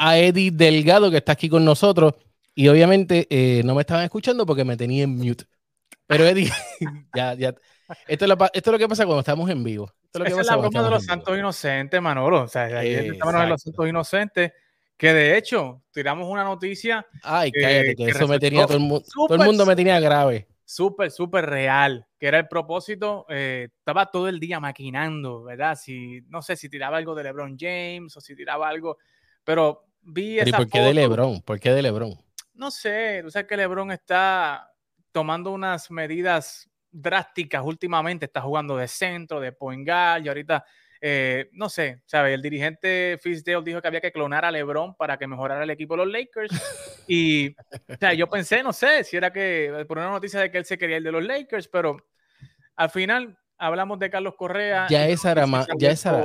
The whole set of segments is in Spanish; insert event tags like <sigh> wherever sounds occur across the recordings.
a Eddie Delgado, que está aquí con nosotros. Y obviamente eh, no me estaban escuchando porque me tenía en mute. Pero Eddie, <laughs> ya, ya. Esto es, lo, esto es, lo, que pasa cuando estamos en vivo. Esto es, lo que Esa es la broma de los santos inocentes, Manolo. O sea, ayer estamos en los santos inocentes. Que de hecho, tiramos una noticia. Ay, cállate, que, eso me tenía todo el, mundo, todo el mundo me tenía grave. Súper, súper real. Que era el propósito. Eh, estaba todo el día maquinando, ¿verdad? Si, no sé si tiraba algo de LeBron James o si tiraba algo. Pero vi esa. ¿Y por qué de LeBron? ¿Por qué de LeBron? No sé. Tú sabes que LeBron está tomando unas medidas drásticas últimamente. Está jugando de centro, de point guard, y ahorita eh, no sé, ¿sabes? El dirigente Fizdale dijo que había que clonar a LeBron para que mejorara el equipo de los Lakers. Y, o sea, yo pensé, no sé, si era que, por una noticia de que él se quería ir de los Lakers, pero al final hablamos de Carlos Correa. Ya esa era más, ya esa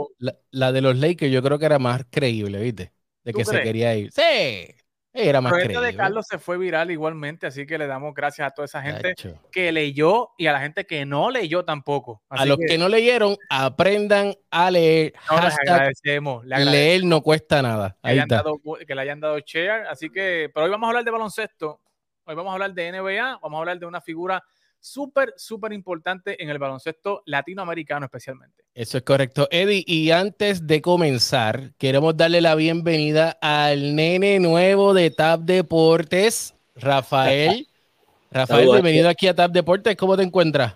la, de los Lakers yo creo que era más creíble, ¿viste? De que se quería ir. Sí. Era más El de Carlos se fue viral igualmente, así que le damos gracias a toda esa gente que leyó y a la gente que no leyó tampoco. a los que, no leyeron, aprendan a leer. No, les agradecemos, Leer no cuesta nada. que, le hayan dado share. Así que, pero hoy vamos a hablar de baloncesto. Hoy vamos a hablar de NBA. Vamos a hablar de una figura súper, súper importante en el baloncesto latinoamericano especialmente. Eso es correcto, Eddie. Y antes de comenzar, queremos darle la bienvenida al nene nuevo de TAP Deportes, Rafael. Rafael, bienvenido aquí a TAP Deportes. ¿Cómo te encuentras?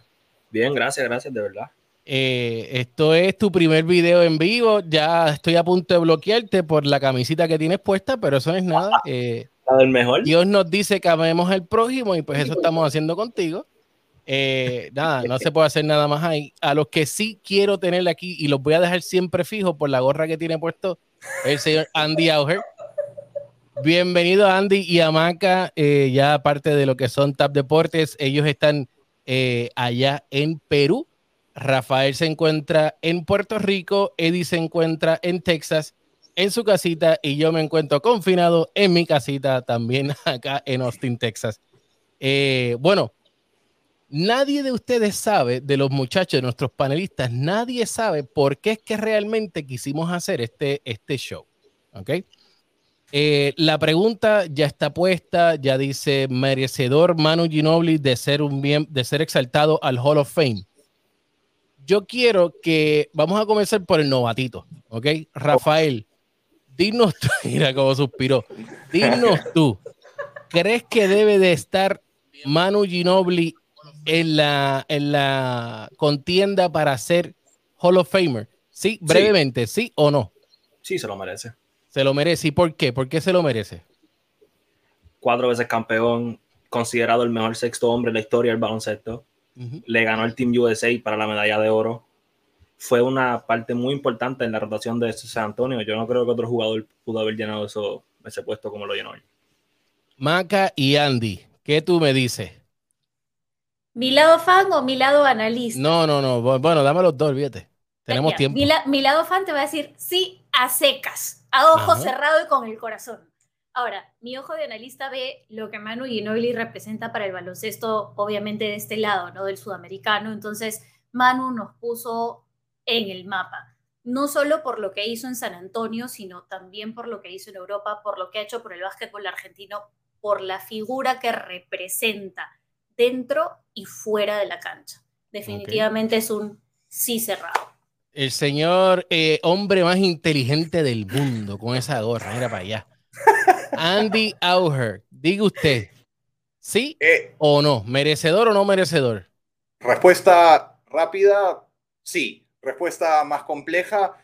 Bien, gracias, gracias, de verdad. Eh, esto es tu primer video en vivo. Ya estoy a punto de bloquearte por la camisita que tienes puesta, pero eso no es nada. <laughs> Eh, mejor. Dios nos dice que amemos al prójimo y pues eso estamos haciendo contigo. Eh, nada, no se puede hacer nada más ahí. A los que sí quiero tener aquí y los voy a dejar siempre fijos por la gorra que tiene puesto el señor Andy Auger. Bienvenido Andy y a Maca, eh, ya aparte de lo que son Tap Deportes, ellos están eh, allá en Perú. Rafael se encuentra en Puerto Rico, Eddie se encuentra en Texas, en su casita, y yo me encuentro confinado en mi casita también <laughs> acá en Austin, Texas. bueno, Nadie de ustedes sabe, de los muchachos, de nuestros panelistas, nadie sabe por qué es que realmente quisimos hacer este, este show. ¿Ok? Eh, la pregunta ya está puesta, ya dice merecedor Manu Ginobili de ser un de ser exaltado al Hall of Fame. Yo quiero que vamos a comenzar por el novatito, ¿ok? Rafael, dinos tú, <laughs> mira cómo suspiró. Dinos tú, ¿crees que debe de estar Manu Ginobili en la, en la contienda para ser Hall of Famer? Sí, brevemente, sí. o no? Sí, se lo merece. Se lo merece. ¿Y por qué? ¿Por qué se lo merece? Cuatro veces campeón, considerado el mejor sexto hombre en la historia del baloncesto. Le ganó el Team USA para la medalla de oro. Fue una parte muy importante en la rotación de San Antonio. Yo no creo que otro jugador pudo haber llenado eso, ese puesto como lo llenó él. Maca y Andy, ¿qué tú me dices? ¿Mi lado fan o mi lado analista? No, no, no. Bueno, dame los dos, fíjate. Tenemos tiempo. Mi, lado fan te va a decir sí a secas, a ojo cerrado y con el corazón. Ahora, mi ojo de analista ve lo que Manu Ginobili representa para el baloncesto, obviamente de este lado, ¿no? Del sudamericano. Entonces, Manu nos puso en el mapa. No solo por lo que hizo en San Antonio, sino también por lo que hizo en Europa, por lo que ha hecho por el básquetbol argentino, por la figura que representa dentro y fuera de la cancha. Definitivamente es un sí cerrado. El señor eh, hombre más inteligente del mundo con esa gorra, era para allá. <laughs> Andy Auger, diga usted, ¿sí eh. o no? ¿Merecedor o no merecedor? Respuesta rápida, sí. Respuesta más compleja,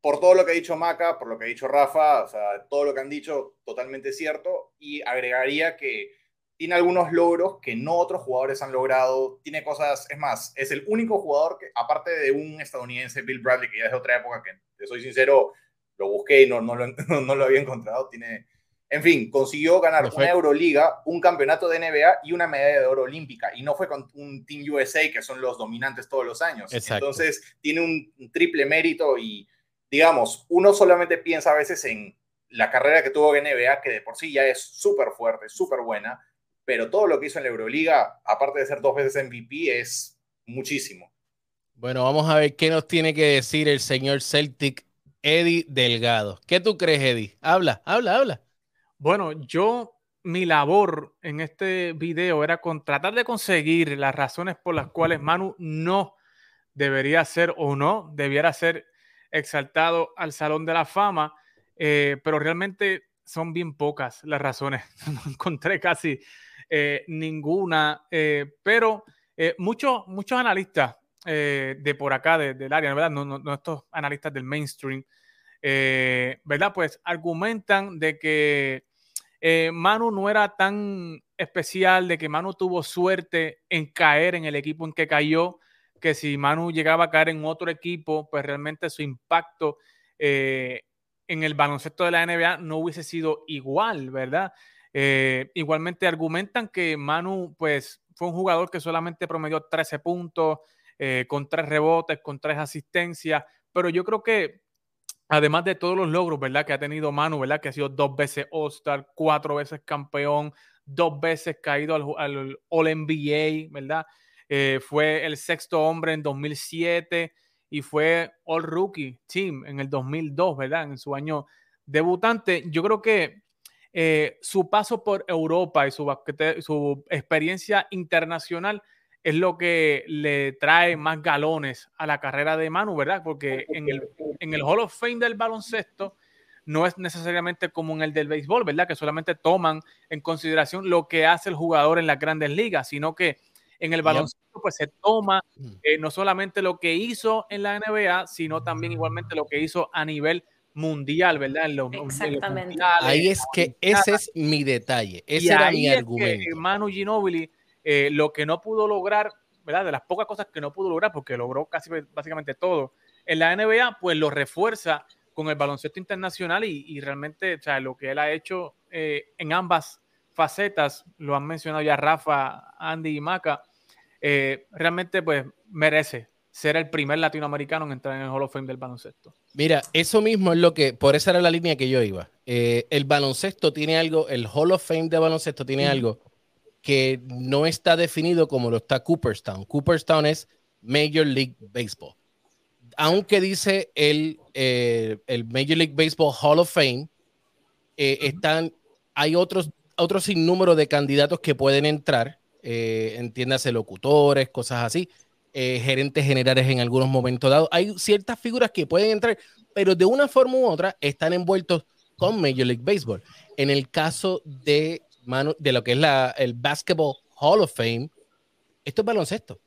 por todo lo que ha dicho Maca, por lo que ha dicho Rafa, o sea, todo lo que han dicho, totalmente cierto. Y agregaría que tiene algunos logros que no otros jugadores han logrado, tiene cosas, es más, es el único jugador que, aparte de un estadounidense, Bill Bradley, que ya es de otra época, que te soy sincero, lo busqué y no, no, lo, <laughs> no lo había encontrado, tiene, en fin, consiguió ganar una Euroliga, un campeonato de NBA y una medalla de oro olímpica, y no fue con un Team USA, que son los dominantes todos los años. Entonces, tiene un triple mérito y, digamos, uno solamente piensa a veces en la carrera que tuvo en NBA, que de por sí ya es súper fuerte, súper buena, pero todo lo que hizo en la Euroliga, aparte de ser dos veces MVP, es muchísimo. Bueno, vamos a ver qué nos tiene que decir el señor Celtic Eddie Delgado. ¿Qué tú crees, Eddie? Habla, habla, habla. Bueno, yo, mi labor en este video era con, tratar de conseguir las razones por las cuales Manu no debería ser o no debiera ser exaltado al Salón de la Fama, eh, pero realmente son bien pocas las razones. <laughs> No encontré casi eh, ninguna, eh, pero muchos, muchos analistas de por acá, del área, ¿verdad? No, no, analistas del mainstream, ¿verdad? Pues argumentan de que Manu no era tan especial, de que Manu tuvo suerte en caer en el equipo en que cayó, que si Manu llegaba a caer en otro equipo, pues realmente su impacto eh, en el baloncesto de la NBA no hubiese sido igual, ¿verdad? Eh, igualmente argumentan que Manu, pues, fue un jugador que solamente promedió 13 puntos, eh, con tres rebotes, con tres asistencias, pero yo creo que además de todos los logros, ¿verdad? Que ha tenido Manu, ¿verdad? Que ha sido dos veces All-Star, cuatro veces campeón, dos veces caído al, al All-NBA, ¿verdad? Eh, fue el sexto hombre en 2007 y fue All Rookie Team en el 2002, ¿verdad? En su año debutante. Yo creo que eh, su paso por Europa y su, su experiencia internacional es lo que le trae más galones a la carrera de Manu, ¿verdad? Porque en el, en el Hall of Fame del baloncesto no es necesariamente como en el del béisbol, ¿verdad? Que solamente toman en consideración lo que hace el jugador en las grandes ligas, sino que en el baloncesto pues se toma mm. eh, no solamente lo que hizo en la NBA, sino también igualmente lo que hizo a nivel mundial, ¿verdad? Exactamente. ahí es que ese es mi detalle, ese era mi argumento. Que Manu Ginobili eh, lo que no pudo lograr, ¿verdad? De las pocas cosas que no pudo lograr, porque logró casi básicamente todo en la NBA, pues lo refuerza con el baloncesto internacional y, realmente, o sea, lo que él ha hecho eh, en ambas facetas, lo han mencionado ya Rafa, Andy y Maca, eh, realmente pues merece ser el primer latinoamericano en entrar en el Hall of Fame del baloncesto. Mira, eso mismo es lo que, por esa era la línea que yo iba. Eh, el baloncesto tiene algo, el Hall of Fame de baloncesto tiene algo que no está definido como lo está Cooperstown. Cooperstown es Major League Baseball. Aunque dice el, eh, el Major League Baseball Hall of Fame, están, hay otros otro sinnúmero de candidatos que pueden entrar, eh, entiéndase locutores, cosas así, eh, gerentes generales en algunos momentos dados. Hay ciertas figuras que pueden entrar, pero de una forma u otra están envueltos con Major League Baseball. En el caso de, de lo que es la, el Basketball Hall of Fame, esto es baloncesto.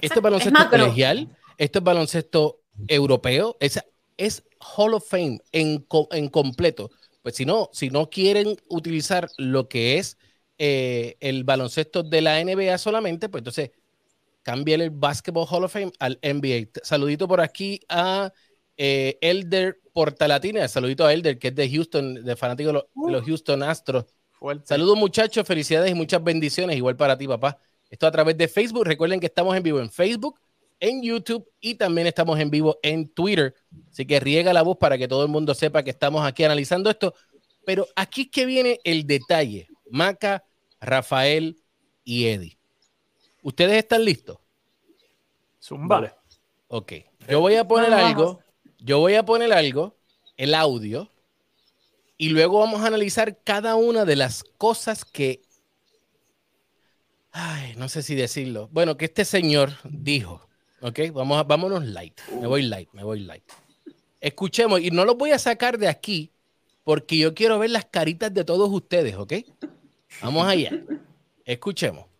Esto es baloncesto colegial, esto es baloncesto europeo, es, es Hall of Fame en, en completo. Pues si no, si no quieren utilizar lo que es eh, el baloncesto de la NBA solamente, pues entonces cambien el Basketball Hall of Fame al NBA. Saludito por aquí a eh, Elder Portalatina, saludito a Elder, que es de Houston, de fanático de los, uh. Houston Astros. Saludos muchachos, felicidades y muchas bendiciones, igual para ti, papá. Esto a través de Facebook. Recuerden que estamos en vivo en Facebook, en YouTube y también estamos en vivo en Twitter. Así que riega la voz para que todo el mundo sepa que estamos aquí analizando esto. Pero aquí es que viene el detalle. Maca, Rafael y Eddie. ¿Ustedes están listos? Vale. Ok. Yo voy a poner algo. Yo voy a poner algo, el audio, y luego vamos a analizar cada una de las cosas que. Ay, no sé si decirlo. Bueno, que este señor dijo. Ok, vamos a, vámonos light. Me voy light, me voy light. Escuchemos, y no los voy a sacar de aquí porque yo quiero ver las caritas de todos ustedes, ¿ok? Vamos allá. Escuchemos.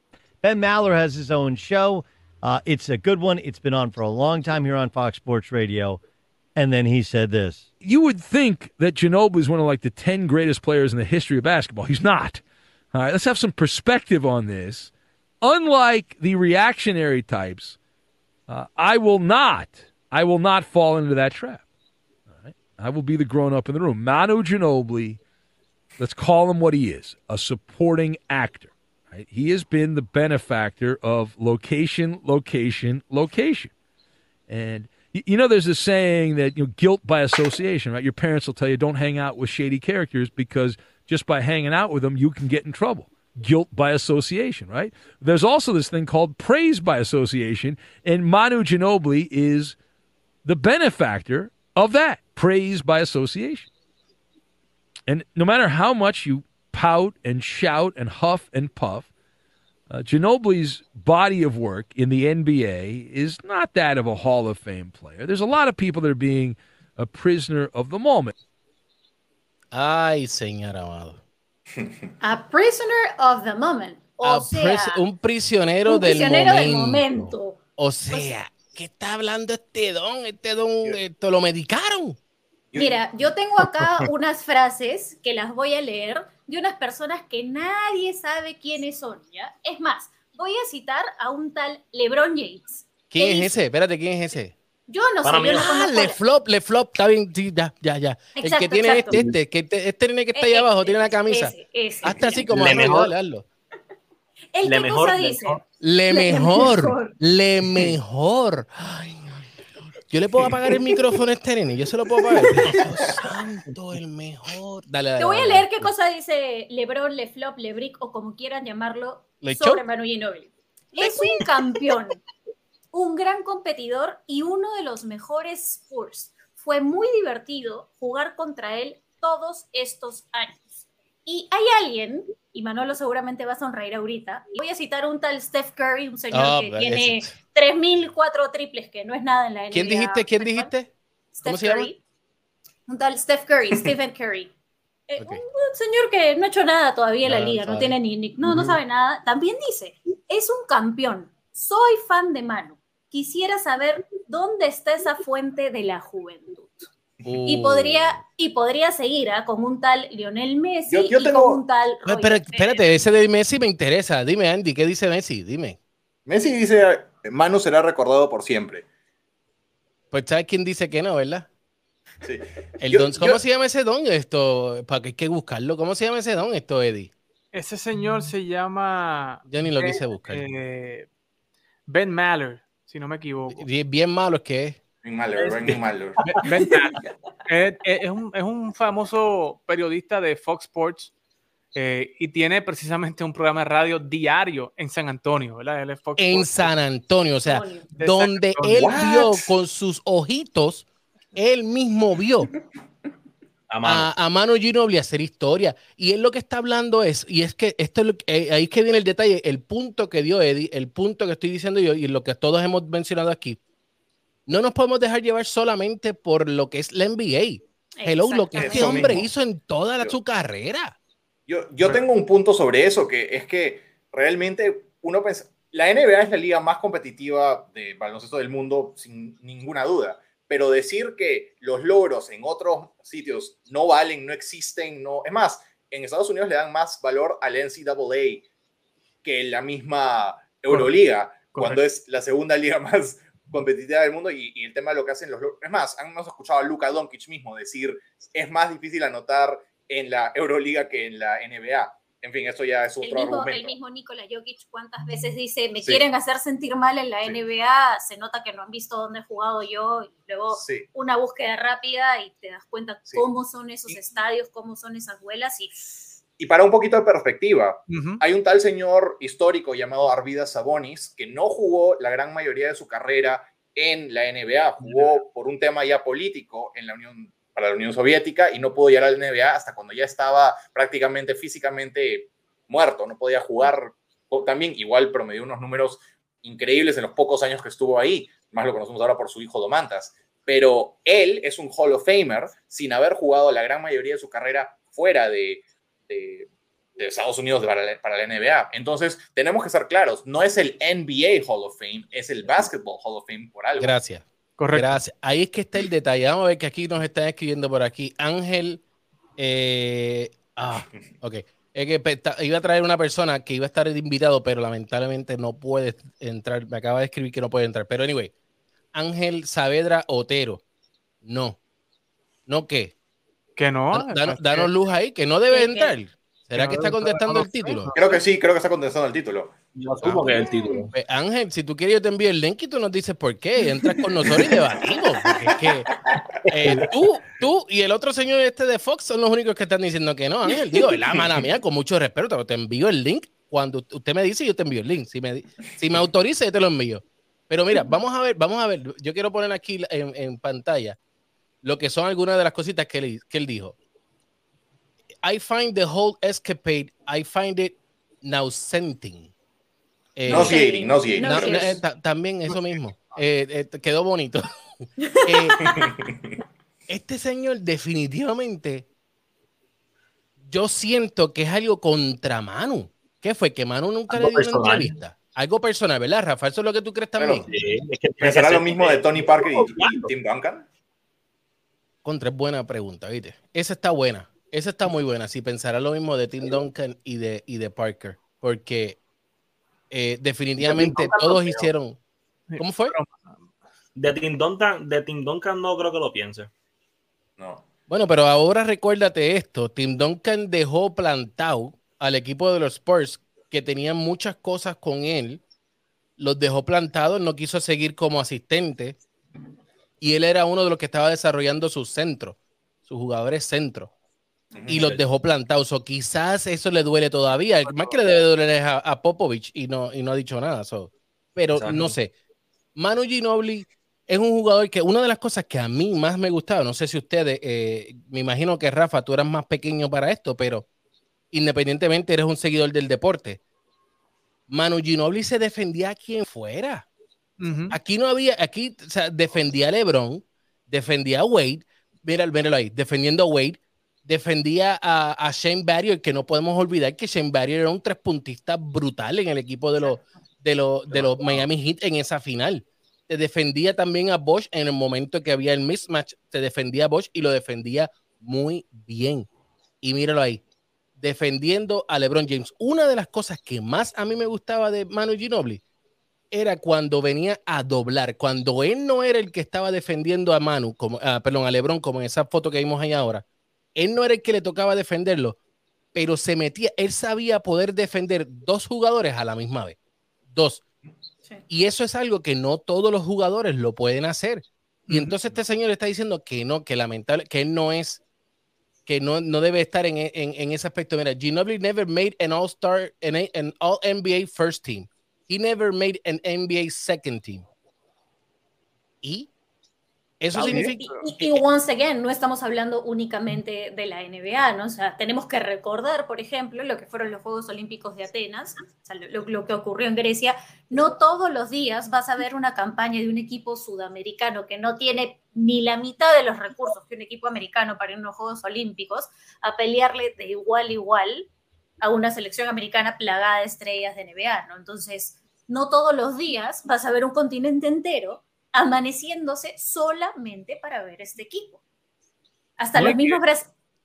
Ben Maller has his own show. Uh, it's a good one. It's been on for a long time here on Fox Sports Radio. And then he said this. You would think that Ginobili is one of like the 10 greatest players in the history of basketball. He's not. All right, let's have some perspective on this. Unlike the reactionary types, uh, I will not, I will not fall into that trap. All right? I will be the grown up in the room. Manu Ginobili, let's call him what he is a supporting actor. Right? He has been the benefactor of location, location, location. And you know, there's a saying that you know, guilt by association, right? Your parents will tell you don't hang out with shady characters because just by hanging out with them, you can get in trouble guilt by association, right? There's also this thing called praise by association, and Manu Ginobili is the benefactor of that praise by association. And no matter how much you pout and shout and huff and puff, uh, Ginobili's body of work in the NBA is not that of a Hall of Fame player. There's a lot of people that are being a prisoner of the moment. Ay, señor amado. A prisoner of the moment. O A sea, pris- un prisionero, un prisionero del momento. O sea, ¿qué está hablando este don? Este don, esto lo medicaron. Mira, yo tengo acá <laughs> unas frases que las voy a leer de unas personas que nadie sabe quiénes son, ¿ya? Es más, voy a citar a un tal LeBron James. ¿Quién es dice- ese? Espérate, ¿quién es ese? Yo no Para sé, yo no es- Ah, le flop, le flop, está bien, sí, ya, ya, ya. el que tiene exacto. este, este, que este, este nene que está ahí Eh, abajo eh, tiene la camisa. ese, ese. Hasta así como Le mejor. dale, hazlo. ¿El Le qué mejor, cosa le dice? mejor. Le Le mejor, le mejor. Ay. Yo le puedo apagar el micrófono a este nene, yo se lo puedo apagar. <laughs> Dios santo, el mejor. Dale, dale. Te voy a leer dale. qué cosa dice LeBron, LeFlop, LeBrick o como quieran llamarlo ¿Le sobre? Manu Ginóbili. Es un campeón, <laughs> un gran competidor y uno de los mejores Spurs. Fue muy divertido jugar contra él todos estos años. Y hay alguien, y Manolo seguramente va a sonreír ahorita, y voy a citar un tal Steph Curry, un señor Ah, que tiene ese. 3.004 triples, que no es nada en la NBA. ¿Quién dijiste? ¿Quién dijiste? Steph ¿Cómo se llama? Curry. Un tal Steph Curry, <laughs> Stephen Curry. Eh, un, señor que no ha hecho nada todavía en la No, liga, no tiene ni, ni- no, no sabe nada. También dice, es un campeón, soy fan de Manu. Quisiera saber dónde está esa fuente de la juventud. Y Uh. podría, y podría seguir ¿ah? con un tal Lionel Messi Yo- yo y tengo- con un tal Roger Pero, espérate, ese de Messi me interesa. Dime, Andy, ¿qué dice Messi? Dime. Messi dice, Manu será recordado por siempre. Pues ¿sabes quién dice que no, verdad? Sí. El Yo- don, ¿Cómo yo- se llama ese don? Esto, para que hay que buscarlo. ¿Cómo se llama ese don? Esto, Eddie. Ese señor se llama Yo ni lo Eh, quise buscar. eh, Ben Maller, si no me equivoco. Bien, bien malo es que es. <laughs> Es, un, es un famoso periodista de Fox Sports eh, y tiene precisamente un programa de radio diario en San Antonio, ¿verdad? Él es Fox En Sports. San Antonio, o sea. De donde él vio con sus ojitos, él mismo vio A mano. a, a Manu Ginobili hacer historia. Y él lo que está hablando es, y es que esto es lo que- eh, ahí es que viene el detalle, el punto que dio Eddie, el punto que estoy diciendo yo y lo que todos hemos mencionado aquí. No nos podemos dejar llevar solamente por lo que es la NBA. Hello, lo que este hombre mismo. hizo en toda la- Yo- su carrera. Yo, yo tengo un punto sobre eso, que es que realmente uno piensa, la NBA es la liga más competitiva de baloncesto del mundo, sin ninguna duda, pero decir que los logros en otros sitios no valen, no existen, no... Es más, en Estados Unidos le dan más valor al NCAA que la misma Euroliga, cuando es la segunda liga <laughs> más competitiva del mundo y, y el tema de lo que hacen los... Es más, hemos escuchado a Luka Doncic mismo decir, es más difícil anotar en la Euroliga que en la NBA. En fin, eso ya es El otro mismo, el mismo Nikola Jokic, ¿cuántas veces dice, me Sí. quieren hacer sentir mal en la Sí. NBA? Se nota que no han visto dónde he jugado yo. Y luego Sí, una búsqueda rápida y te das cuenta Sí. cómo son esos Y- estadios, cómo son esas vuelas y y para un poquito de perspectiva, hay un tal señor histórico llamado Arvidas Sabonis que no jugó la gran mayoría de su carrera en la NBA, jugó por un tema ya político en la Unión para la Unión Soviética y no pudo llegar a la NBA hasta cuando ya estaba prácticamente físicamente muerto, no podía jugar. También igual promedió unos números increíbles en los pocos años que estuvo ahí, más lo conocemos ahora por su hijo Domantas. Pero él es un Hall of Famer sin haber jugado la gran mayoría de su carrera fuera de, de- de Estados Unidos para la, para la NBA. Entonces, tenemos que ser claros, no es el NBA Hall of Fame, es el Basketball Hall of Fame por algo. Gracias. Correcto. Gracias. Ahí es que está el detalle. Vamos a ver que aquí nos están escribiendo por aquí. Ángel. eh, ah, <laughs> ok. Es que ta- iba a traer una persona que iba a estar invitado, pero lamentablemente no puede entrar. Me acaba de escribir que no puede entrar. Pero anyway, Ángel Saavedra Otero. No. ¿No qué? Que no. Dan- danos, luz ahí, que no debe entrar. ¿Será Que está contestando el título? Creo que sí, creo que está contestando el título. Yo asumo que es el título. Pues, Ángel, si tú quieres, yo te envío el link y tú nos dices por qué. Entras con nosotros y debatimos. Porque es que eh, tú, tú y el otro señor este de Fox son los únicos que están diciendo que no, Ángel. Digo, la mala mía, con mucho respeto, pero te envío el link. Cuando usted me dice, yo te envío el link. Si me, si me autoriza, yo te lo envío. Pero mira, vamos a ver, vamos a ver. Yo quiero poner aquí en, en pantalla lo que son algunas de las cositas que él, que él dijo. I find the whole escapade, I find it nauseating. Eh, nauseating, nauseating. No, eh, también eso mismo. Eh, quedó bonito. <laughs> este señor definitivamente, yo siento que es algo contra Manu. ¿Qué fue? Que Manu nunca le dio una entrevista. Algo personal, ¿verdad, Rafa? ¿Eso es lo que tú crees también? es ¿Será lo mismo de Tony Parker y, Tim Duncan? Contra, es buena pregunta, ¿viste? Esa está buena. Esa está muy buena. Si pensará lo mismo de Tim Duncan y de, y de Parker. Porque eh, definitivamente todos hicieron. ¿Cómo fue? De Tim, Duncan, de Tim Duncan no creo que lo piense. No. Bueno, pero ahora recuérdate esto. Tim Duncan dejó plantado al equipo de los Spurs que tenían muchas cosas con él, los dejó plantados, no quiso seguir como asistente y él era uno de los que estaba desarrollando sus centros, sus jugadores centro y los dejó plantados. O quizás eso le duele todavía. Más que le debe doler a, Popovich y no, y no ha dicho nada. pero no sé. Manu Ginobili es un jugador que una de las cosas que a mí más me gustaba, no sé si ustedes, eh, me imagino que Rafa, tú eras más pequeño para esto, pero independientemente eres un seguidor del deporte. Manu Ginobili se defendía a quien fuera. Aquí no había, aquí defendía a LeBron, defendía a Wade, mira, míralo ahí, defendiendo a Wade, defendía a, Shane Barrier, que no podemos olvidar que Shane Barrier era un tres puntista brutal en el equipo de los, de los, de los Miami Heat en esa final. Te defendía también a Bosch en el momento que había el mismatch, te defendía a Bosch y lo defendía muy bien. Y míralo ahí, defendiendo a LeBron James. Una de las cosas que más a mí me gustaba de Manu Ginobili era cuando venía a doblar, cuando él no era el que estaba defendiendo a Manu, como, ah, perdón, a LeBron, como en esa foto que vimos ahí ahora. Él no era el que le tocaba defenderlo, pero se metía, él sabía poder defender dos jugadores a la misma vez. Dos. Y eso es algo que no todos los jugadores lo pueden hacer. Y entonces este señor está diciendo que no, que lamentable, que él no es que no, no debe estar en, en, en, ese aspecto. Mira, Ginobili never made an All-Star, an, an All-NBA first team. He never made an NBA second team. ¿Y? Eso significa... Y, once again, no estamos hablando únicamente de la NBA, ¿no? O sea, tenemos que recordar, por ejemplo, lo que fueron los Juegos Olímpicos de Atenas, o sea, lo, lo, que ocurrió en Grecia. No todos los días vas a ver una campaña de un equipo sudamericano que no tiene ni la mitad de los recursos que un equipo americano para ir a unos Juegos Olímpicos a pelearle de igual a igual a una selección americana plagada de estrellas de NBA, ¿no? Entonces, no todos los días vas a ver un continente entero amaneciéndose solamente para ver este equipo. Hasta los mismos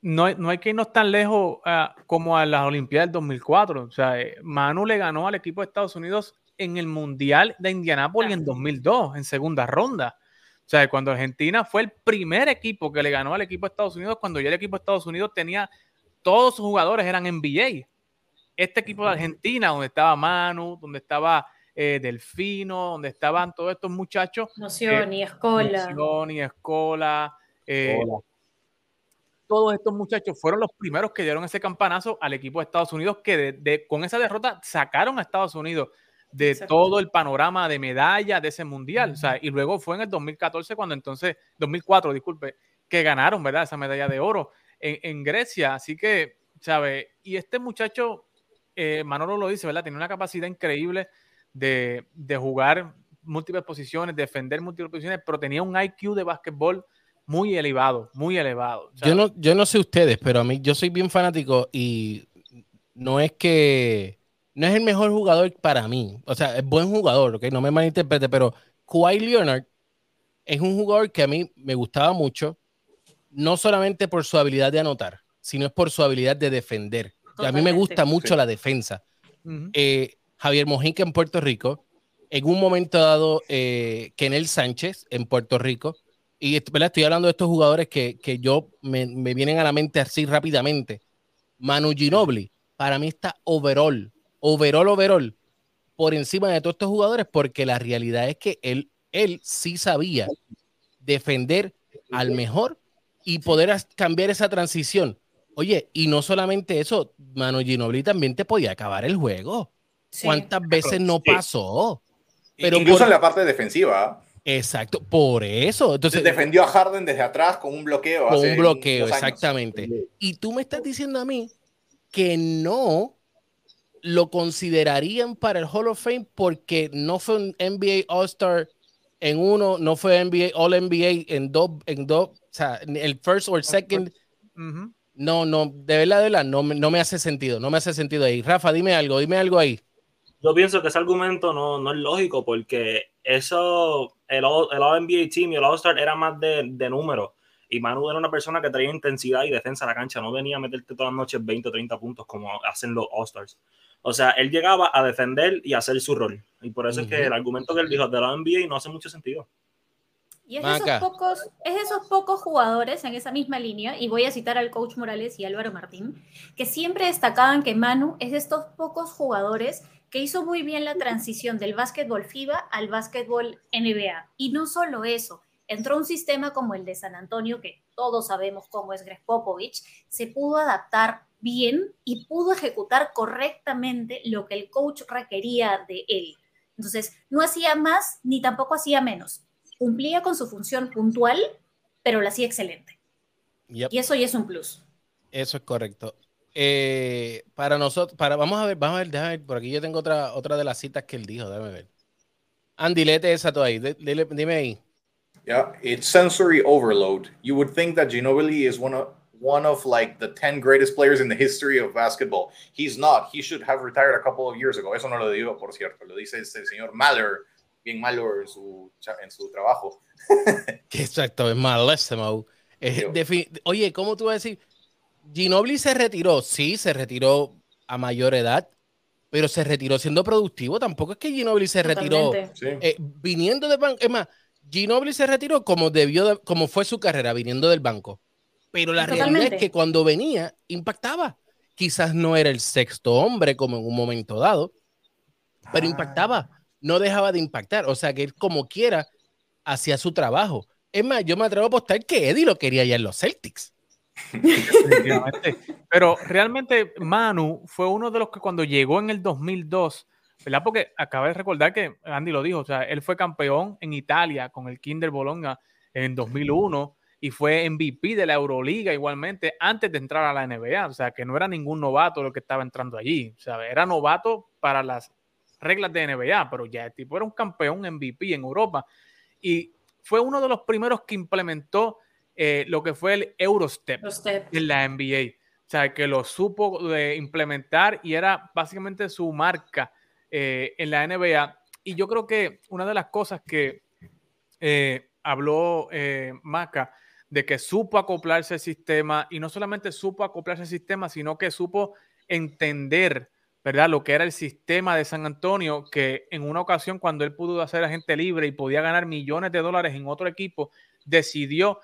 no, no hay que irnos tan lejos ah, como a las Olimpiadas del 2004. O sea, eh, Manu le ganó al equipo de Estados Unidos en el Mundial de Indianápolis en 2002, en segunda ronda. O sea, cuando Argentina fue el primer equipo que le ganó al equipo de Estados Unidos, cuando ya el equipo de Estados Unidos tenía, todos sus jugadores eran NBA. Este equipo de Argentina, donde estaba Manu, donde estaba eh, Delfino, donde estaban todos estos muchachos. Noción y Escola. Noción y Escola. Eh, todos estos muchachos fueron los primeros que dieron ese campanazo al equipo de Estados Unidos, que con esa derrota sacaron a Estados Unidos de todo el panorama de medalla de ese mundial. O sea, y luego fue en el 2014 cuando entonces, 2004, disculpe, que ganaron, ¿verdad? Esa medalla de oro en, en Grecia. Así que, ¿sabe? Y este muchacho, eh, Manolo lo dice, ¿verdad? Tiene una capacidad increíble de, jugar múltiples posiciones, defender múltiples posiciones, pero tenía un IQ de básquetbol muy elevado, muy elevado. yo, no, yo no sé ustedes, pero a mí yo soy bien fanático y no es que no es el mejor jugador para mí. O sea, es buen jugador, ¿ok? No me malinterprete, pero Kawhi Leonard es un jugador que a mí me gustaba mucho, no solamente por su habilidad de anotar, sino es por su habilidad de defender. a mí me gusta mucho la defensa. Javier Mojica en Puerto Rico, en un momento dado eh, Kenel Sánchez en Puerto Rico, y estoy hablando de estos jugadores que, yo me, vienen a la mente así rápidamente. Manu Ginobili, para mí está overall, overall, overall, por encima de todos estos jugadores, porque la realidad es que él, él sí sabía defender al mejor y poder cambiar esa transición. Oye, y no solamente eso, Manu Ginobili también te podía acabar el juego. ¿Cuántas veces no pasó? Pero Incluso en la parte defensiva. Exacto, por eso. Entonces, defendió a Harden desde atrás con un bloqueo. Con un bloqueo, exactamente. Y tú me estás diciendo a mí que no lo considerarían para el Hall of Fame porque no fue un NBA All-Star en uno, no fue NBA All NBA en dos, en dos, o sea, el first o el second. No, no, de verdad, de verdad, no, no me hace sentido, no me hace sentido ahí. Rafa, dime algo, dime algo ahí. Yo pienso que ese argumento no, no es lógico porque eso, el, el All-NBA Team y el All-Star era más de, de números. Y Manu era una persona que traía intensidad y defensa a la cancha. No venía a meterte todas las noches 20 o 30 puntos como hacen los All-Stars. O sea, él llegaba a defender y hacer su rol. Y por eso es que el argumento que él dijo de la NBA no hace mucho sentido. Y es de, esos pocos, es esos pocos jugadores en esa misma línea, y voy a citar al coach Morales y Álvaro Martín, que siempre destacaban que Manu es de estos pocos jugadores que hizo muy bien la transición del básquetbol FIBA al básquetbol NBA. Y no solo eso, entró un sistema como el de San Antonio, que todos sabemos cómo es Greg Popovich, se pudo adaptar bien y pudo ejecutar correctamente lo que el coach requería de él. Entonces, no hacía más ni tampoco hacía menos. Cumplía con su función puntual, pero la hacía excelente. Y eso ya es un plus. Eso es correcto. Eh, para nosotros, para, vamos a ver, vamos a ver, déjame ver, por aquí yo tengo otra, otra de las citas que él dijo, déjame ver. Andy, léete esa tú ahí, dime, dime ahí. Yeah, it's sensory overload. You would think that Ginobili is one of one of like the 10 greatest players in the history of basketball. He's not. He should have retired a couple of years ago. Eso no lo digo, por cierto. Lo dice este señor Maller, bien malo en su, en su trabajo. <laughs> Exacto, es malísimo. Eh, oye, ¿cómo tú vas a decir? Ginobili se retiró, sí, se retiró a mayor edad, pero se retiró siendo productivo. Tampoco es que Ginobili se retiró eh, viniendo de banco. Es más, Ginobili se retiró como debió, como fue su carrera, viniendo del banco. Pero la realidad es que cuando venía, impactaba. Quizás no era el sexto hombre como en un momento dado, pero ah. impactaba. No dejaba de impactar. O sea que él, como quiera, hacía su trabajo. Es más, yo me atrevo a apostar que Eddie lo quería ya en los Celtics. Pero realmente Manu fue uno de los que cuando llegó en el 2002, ¿verdad? Porque acaba de recordar que Andy lo dijo, o sea, él fue campeón en Italia con el Kinder Bologna en 2001 y fue MVP de la Euroliga igualmente antes de entrar a la NBA, o sea, que no era ningún novato lo que estaba entrando allí, o sea, era novato para las reglas de NBA, pero ya el tipo era un campeón MVP en Europa y fue uno de los primeros que implementó eh, lo que fue el Eurostep, en la NBA. O sea, que lo supo de implementar y era básicamente su marca eh, en la NBA. Y yo creo que una de las cosas que eh, habló Maca, de que supo acoplarse al sistema y no solamente supo acoplarse al sistema, sino que supo entender, ¿verdad? Lo que era el sistema de San Antonio, que en una ocasión cuando él pudo hacer agente libre y podía ganar millones de dólares en otro equipo, decidió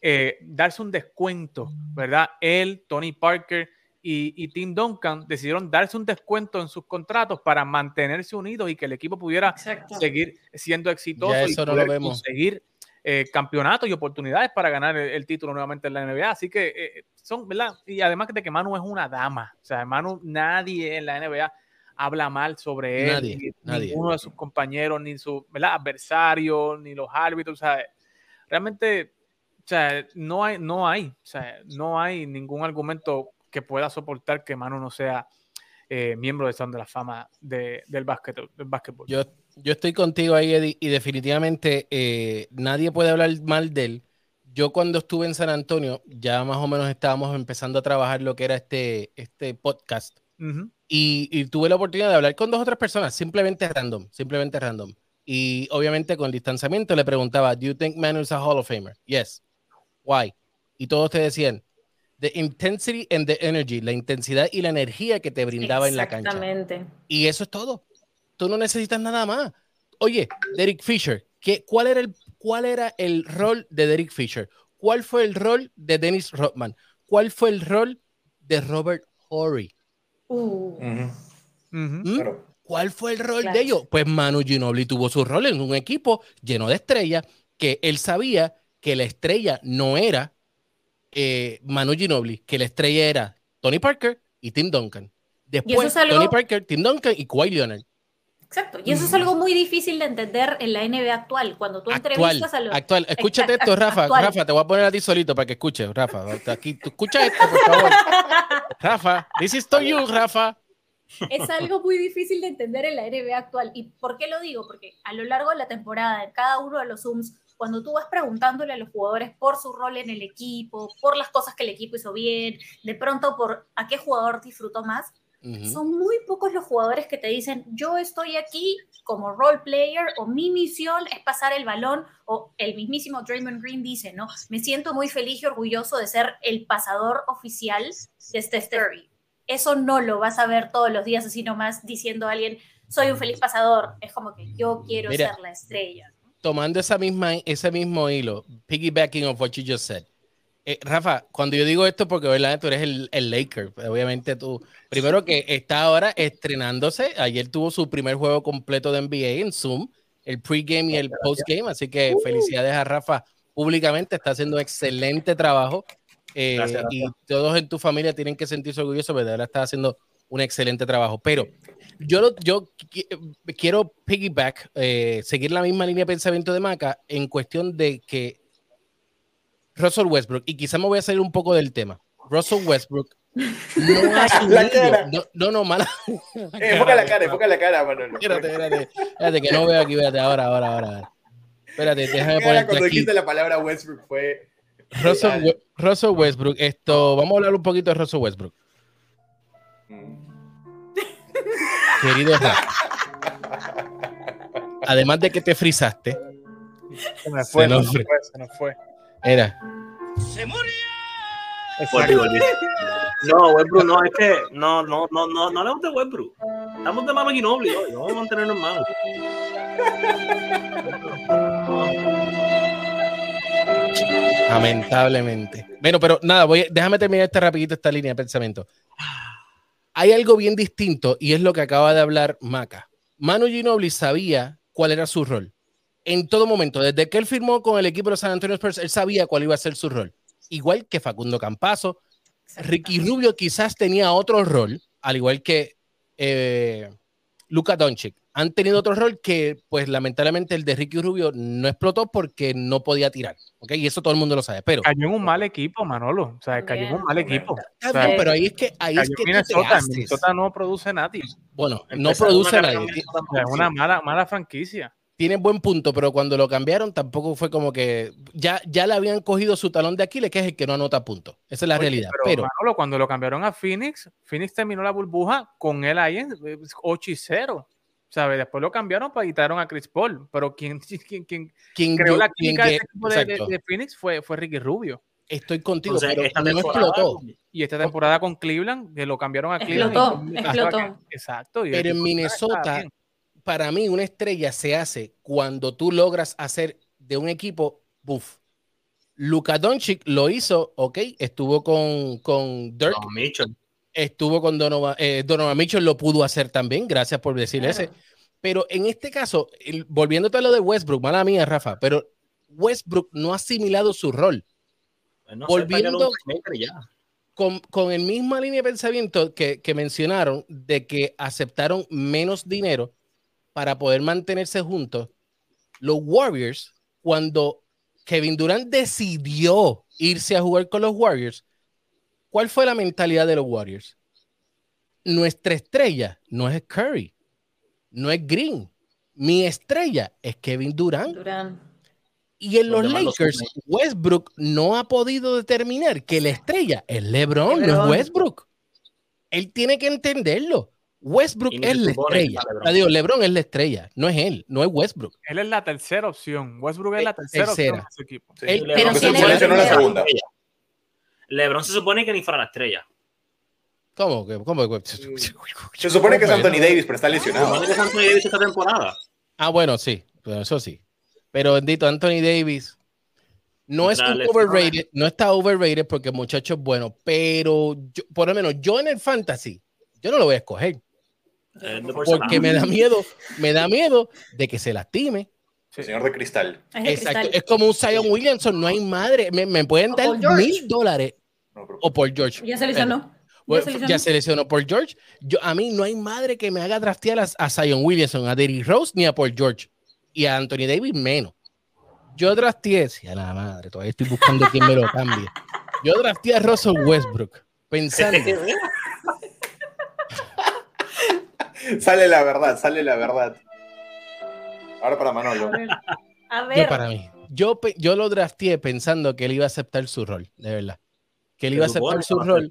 eh, darse un descuento, ¿verdad? Él, Tony Parker y, Tim Duncan decidieron darse un descuento en sus contratos para mantenerse unidos y que el equipo pudiera seguir siendo exitoso y poder conseguir eh, campeonatos y oportunidades para ganar el, título nuevamente en la NBA. Así que eh, son, ¿verdad? Y además de que Manu es una dama, o sea, Manu, nadie en la NBA habla mal sobre él, ni, nadie. ninguno de sus compañeros, ni su adversario, ni los árbitros, o sea, realmente o sea, no hay, no hay, o sea, no hay ningún argumento que pueda soportar que Manu no sea eh, miembro del Salón de la Fama del, básquet, del básquetbol. Yo, yo estoy contigo ahí, Eddie, y definitivamente eh, nadie puede hablar mal de él. Yo cuando estuve en San Antonio, ya más o menos estábamos empezando a trabajar lo que era este, este podcast. y, y, tuve la oportunidad de hablar con dos o tres personas, simplemente random, simplemente random. Y obviamente con distanciamiento le preguntaba, ¿Do you think Manu is a Hall of Famer? Yes. Why? Y todos te decían, the intensity and the energy, la intensidad y la energía que te brindaba en la cancha. Exactamente. Y eso es todo. Tú no necesitas nada más. Oye, Derek Fisher, ¿qué, cuál, era el, ¿cuál era el rol de Derek Fisher? ¿Cuál fue el rol de Dennis Rodman? ¿Cuál fue el rol de Robert Horry? Uh. ¿Mm? ¿Cuál fue el rol de ellos? Pues Manu Ginobili tuvo su rol en un equipo lleno de estrellas que él sabía que la estrella no era eh, Manu Ginobili, que la estrella era Tony Parker y Tim Duncan. Después, Tony Parker, Tim Duncan y Kawhi Leonard. Exacto, y eso es algo muy difícil de entender en la NBA actual, cuando tú Actual, entrevistas a los... actual. Escúchate esto, Rafa. Actual. Rafa, te voy a poner a ti solito para que escuches, Rafa. Aquí, tú escucha esto, por favor. Rafa, this is to you, Rafa. es algo muy difícil de entender en la NBA actual. ¿Y por qué lo digo? Porque a lo largo de la temporada, en cada uno de los Zooms, cuando tú vas preguntándole a los jugadores por su rol en el equipo, por las cosas que el equipo hizo bien, de pronto por a qué jugador disfrutó más, Son muy pocos los jugadores que te dicen, yo estoy aquí como role player o mi misión es pasar el balón o el mismísimo Draymond Green dice, ¿no? Me siento muy feliz y orgulloso de ser el pasador oficial de Steph Curry. Eso no lo vas a ver todos los días así nomás diciendo a alguien, soy un feliz pasador. Es como que yo quiero Mira. ser la estrella. tomando esa misma, ese mismo hilo, piggybacking of what you just said. Eh, Rafa, cuando yo digo esto, porque verdad tú eres el, el Laker, pues, obviamente tú, primero que está ahora estrenándose, ayer tuvo su primer juego completo de NBA en Zoom, el pregame y el postgame, así que felicidades a Rafa públicamente, está haciendo excelente trabajo eh, Gracias, y todos en tu familia tienen que sentirse orgullosos, porque de verdad está haciendo un excelente trabajo, pero yo, lo- yo qui- quiero piggyback, eh, seguir la misma línea de pensamiento de Maca en cuestión de que Russell Westbrook, y quizá me voy a salir un poco del tema, Russell Westbrook no <laughs> ha no, no, no, mala. <laughs> Eh, enfoca la cara, enfoca la cara, Manolo. Espérate, espérate, espérate, que no veo aquí, espérate, ahora, ahora, ahora. ahora. Espérate, déjame ponerte cuando aquí. dijiste la palabra Westbrook fue... Russell, real. We- Russell Westbrook, esto, vamos a hablar un poquito de Russell Westbrook. Mm. Querido Rafa. Además de que te frizaste, Se me fue, Se se nos fue, se nos fue. Era Volví, volví. No, Westbrook, no, es que no, no, no, no, no hablamos de Westbrook. Estamos de Mama Ginobili hoy, no vamos a mantenernos mal. Lamentablemente. Bueno, pero nada, voy, déjame terminar esta rapidito esta línea de pensamiento. Hay algo bien distinto y es lo que acaba de hablar Maca. Manu Ginobili sabía cuál era su rol. En todo momento, desde que él firmó con el equipo de los San Antonio Spurs, él sabía cuál iba a ser su rol. Igual que Facundo Campazo, Ricky Rubio quizás tenía otro rol, al igual que eh, Luka Doncic. Han tenido otro rol que, pues lamentablemente, el de Ricky Rubio no explotó porque no podía tirar. ¿ok? Y eso todo el mundo lo sabe. Pero, Cayó en un mal equipo, Manolo. O sea, cayó en un mal equipo. Está O sea, bien, pero ahí es que, ahí es que Minnesota. Minnesota no produce nadie. Bueno, no produce una nadie. es una mala, mala franquicia. Tiene buen punto, pero cuando lo cambiaron tampoco fue como que ya, ya le habían cogido su talón de Aquiles, que es el que no anota puntos. Esa es la Oye, realidad. Pero, Pero, Manolo, cuando lo cambiaron a Phoenix, Phoenix terminó la burbuja con él ahí en eh, 8 y 0. ¿Sabes? Después lo cambiaron para quitaron a Chris Paul. Pero <laughs> quien, quien, quien quien creó yo- la química de, de, de- Phoenix fue, fue Ricky Rubio. estoy contigo, Entonces, pero esta no explotó. Y esta temporada con Cleveland, que lo cambiaron a Cleveland. Explotó, explotó. Exacto. y Pero en Minnesota. Para mí, una estrella se hace cuando tú logras hacer de un equipo, buff. Luka Doncic lo hizo, ok, estuvo con, con Dirk, No, Mitchell. estuvo con Donovan, eh, Donovan Mitchell, lo pudo hacer también, gracias por decirle ese. Pero en este caso, el- volviéndote a lo de Westbrook, mala mía, Rafa, pero Westbrook no ha asimilado su rol. Pues no Volviendo-. Con, con el misma línea de pensamiento que, que mencionaron de que aceptaron menos dinero para poder mantenerse juntos, los Warriors, cuando Kevin Durant decidió irse a jugar con los Warriors, ¿cuál fue la mentalidad de los Warriors? Nuestra estrella no es Curry, no es Green. Mi estrella es Kevin Durant. Y en Los Lakers. Westbrook no ha podido determinar que la estrella es LeBron, no es LeBron. Westbrook. Él tiene que entenderlo. Westbrook Y es se la estrella. LeBron. Digo, es la estrella, no es él, no es Westbrook. Él es la tercera opción. Westbrook es la tercera, tercera. opción de ese equipo. Sí. Él- LeBron pero se supone es que la no era segunda. estrella. LeBron se supone que ni fuera la estrella. ¿Cómo? cómo <laughs> Se supone que es ¿Cómo Anthony Davis, pero está Se lesionado. supone que es Anthony Davis esta temporada. Ah, bueno, sí, bueno, eso sí. Pero bendito, Anthony Davis no es un overrated, no está overrated porque el muchacho es bueno, pero yo- por lo menos yo en el fantasy, yo no lo voy a escoger. Eh, porque me da miedo, me da miedo de que se lastime. El señor de cristal. Es Exacto, cristal. es como un Zion Williamson, no hay madre, me, me pueden O dar mil dólares No, o por George. Ya se lesionó. ya seleccionó por George. Yo, a mí no hay madre que me haga draftear a, a Zion Williamson, a Derrick Rose, ni a Paul George. Y a Anthony Davis menos. Yo drafteé, si a la madre, todavía estoy buscando quién me lo cambie. Yo drafteé a Russell Westbrook, pensando. <laughs> <laughs> sale la verdad, sale la verdad. Ahora para Manolo. A ver. Yo para mí. Yo, yo lo drafteé pensando que él iba a aceptar su rol, de verdad. Que él iba a aceptar su rol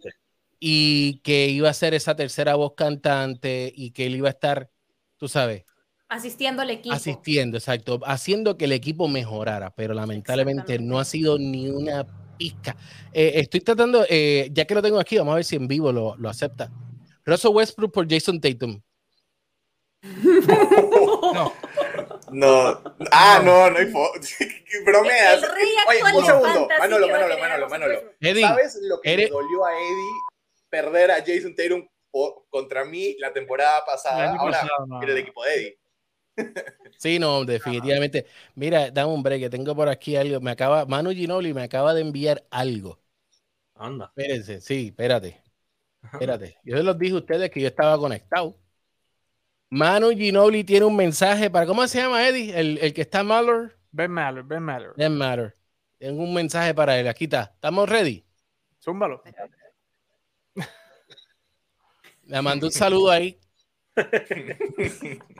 y que iba a ser esa tercera voz cantante y que él iba a estar, tú sabes. Asistiendo al equipo. Asistiendo, exacto. Haciendo que el equipo mejorara, pero lamentablemente no ha sido ni una pizca. Eh, estoy tratando, eh, ya que lo tengo aquí, vamos a ver si en vivo lo, lo acepta. Russell Westbrook por Jason Tatum. No. No. Ah, no, no hay foto. <laughs> Bromeas. Oye, un segundo. Manolo, Manolo, Manolo, Manolo. ¿Sabes lo que le dolió a Eddie perder a Jason Tatum contra mí la temporada pasada? Ahora pasado, el equipo de Eddie. <laughs> Sí, no, definitivamente. Mira, dame un break, que tengo por aquí algo. Me acaba, Manu Ginoli me acaba de enviar algo. Anda. Espérense, sí, espérate. <laughs> Espérate. Yo los dije a ustedes que yo estaba conectado. Manu Ginobili tiene un mensaje para. ¿Cómo se llama, Eddie? El, el que está Maller. Ben Maller, Ben Maller. Ben Maller. Tengo un mensaje para él. Aquí está. ¿Estamos ready? Zúmbalo. <laughs> Le mando un saludo ahí. <laughs>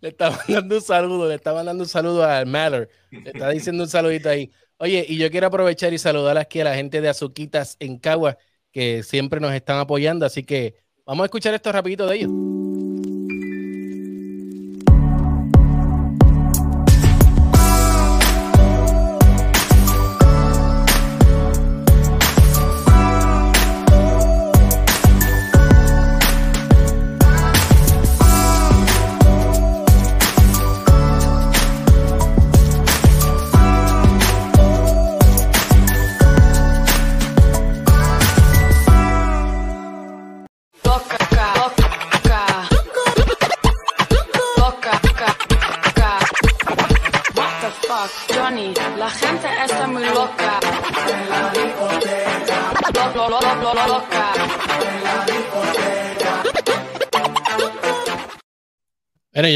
le está mandando un saludo, le está mandando un saludo a Maller. Le está diciendo un saludito ahí. Oye, y yo quiero aprovechar y saludar aquí a la gente de Azuquitas en Cagua, que siempre nos están apoyando. Así que vamos a escuchar esto rapidito de ellos.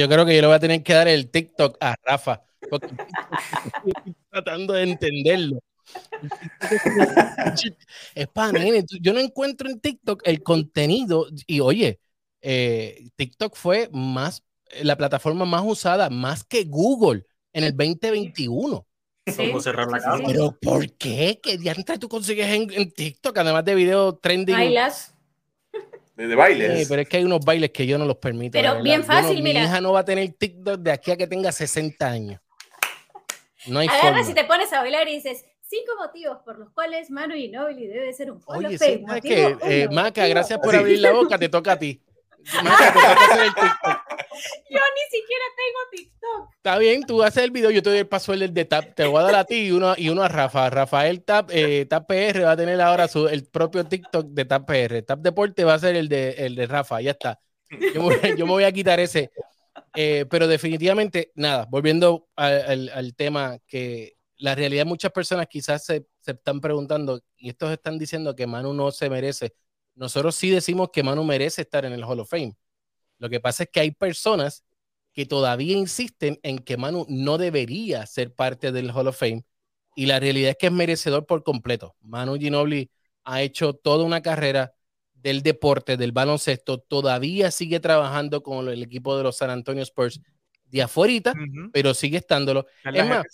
Yo creo que yo le voy a tener que dar el TikTok a Rafa, porque <laughs> estoy tratando de entenderlo. Es para nene. Yo no encuentro en TikTok el contenido. Y oye, eh, TikTok fue más la plataforma más usada, más que Google en el 2021. ¿Cómo cerrar la cámara? Pero ¿por qué? ¿Qué diantre tú consigues en, TikTok? Además de videos trending. Bailas. De, bailes. Sí, pero es que hay unos bailes que yo no los permito. Pero bien fácil, mira. Mi hija no va a tener TikTok de aquí a que tenga 60 años. No hay Agarra si te pones a bailar y dices, cinco motivos por los cuales Manu Ginobili debe ser un Hall Oye, sí, que, eh, Maca, gracias por abrir la boca, te toca a ti. Maca, te toca hacer el <laughs> TikTok. Yo ni siquiera tengo TikTok. Está bien, tú haces el video, yo te doy el password de TAP, te voy a dar a ti y uno, y uno a Rafa. Rafael TAP, eh, TAP PR va a tener ahora su, el propio TikTok de TAP PR. TAP Deporte va a ser el de, el de Rafa, ya está. Yo me, voy a quitar ese. Eh, pero definitivamente, nada, volviendo al, al, tema que la realidad muchas personas quizás se, se están preguntando y estos están diciendo que Manu no se merece. Nosotros sí decimos que Manu merece estar en el Hall of Fame lo que pasa es que hay personas que todavía insisten en que Manu no debería ser parte del Hall of Fame y la realidad es que es merecedor por completo. Manu Ginobili ha hecho toda una carrera del deporte, del baloncesto, todavía sigue trabajando con el equipo de los San Antonio Spurs de afuera, pero sigue estándolo. Es más,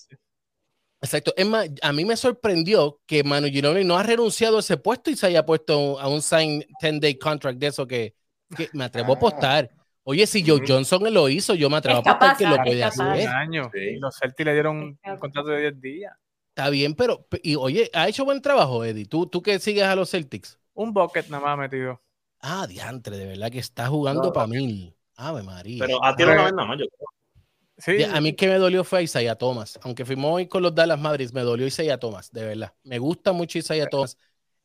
exacto, es más, a mí me sorprendió que Manu Ginobili no ha renunciado a ese puesto y se haya puesto a un sign 10-day contract de eso que, que me atrevo a apostar. Oye, si Joe Johnson lo hizo, yo me atrevo a que lo podía hacer. Año. Los Celtics le dieron un contrato de 10 días. Está bien, pero, y oye, ha hecho buen trabajo, Eddie. ¿Tú, tú que sigues a los Celtics? Un bucket nada más metido. Ah, diantre, de verdad que está jugando para mil. Ave María. Pero a ti no nada más, yo Sí. A mí que me dolió fue Isaiah Thomas. Aunque fuimos hoy con los Dallas Mavericks, me dolió Isaiah Thomas, de verdad. Me gusta mucho Isaiah Thomas.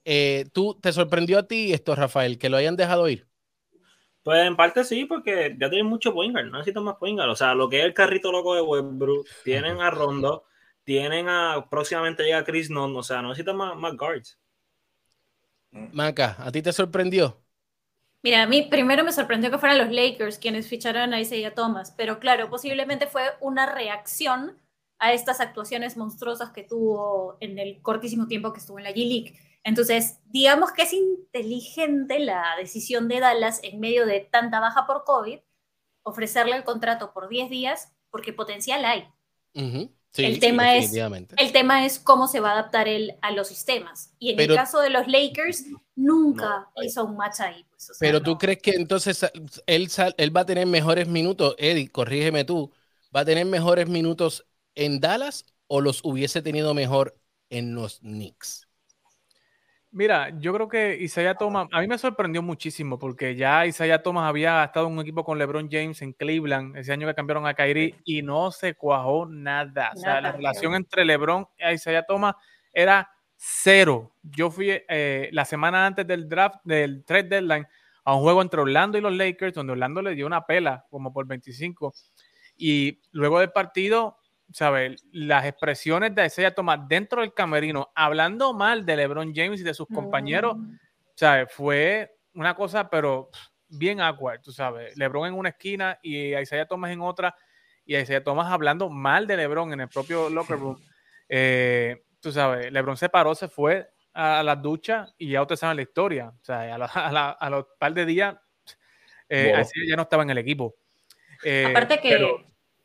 Eh, ¿Tú te sorprendió a ti esto, Rafael, que lo hayan dejado ir? Pues en parte sí, porque ya tienen mucho point no necesitan más point O sea, lo que es el carrito loco de Westbrook, tienen a Rondo, tienen a próximamente llega Chris Non, o sea, no necesitan más, más guards. Maca, ¿a ti te sorprendió? Mira, a mí primero me sorprendió que fueran los Lakers quienes ficharon a Isaiah Thomas, pero claro, posiblemente fue una reacción a estas actuaciones monstruosas que tuvo en el cortísimo tiempo que estuvo en la G-League. Entonces, digamos que es inteligente la decisión de Dallas en medio de tanta baja por COVID, ofrecerle el contrato por 10 días, porque potencial hay. el, tema es, el tema es cómo se va a adaptar él a los sistemas. Y en el caso de los Lakers, nunca hizo un match ahí. Pues, pero tú crees que entonces él, él va a tener mejores minutos, Eddie, corrígeme tú, va a tener mejores minutos en Dallas o los hubiese tenido mejor en los Knicks? Mira, yo creo que Isaiah Thomas, a mí me sorprendió muchísimo porque ya Isaiah Thomas había estado en un equipo con LeBron James en Cleveland ese año que cambiaron a Kyrie y no se cuajó nada. o sea, la relación entre LeBron y Isaiah Thomas era cero. Yo fui eh, la semana antes del draft, del trade deadline, a un juego entre Orlando y los Lakers, donde Orlando le dio una pela como por 25. Y luego del partido, ¿sabes? Las expresiones de Isaiah Thomas dentro del camerino, hablando mal de LeBron James y de sus compañeros, mm. ¿sabes? Fue una cosa, pero bien awkward, tú sabes. LeBron en una esquina y Isaiah Thomas en otra, y Isaiah Thomas hablando mal de LeBron en el propio locker room. Eh, tú sabes, LeBron se paró, se fue a la ducha y ya ustedes saben la historia. O sea, a, los par de días, eh, ya no estaba en el equipo. Eh, Aparte que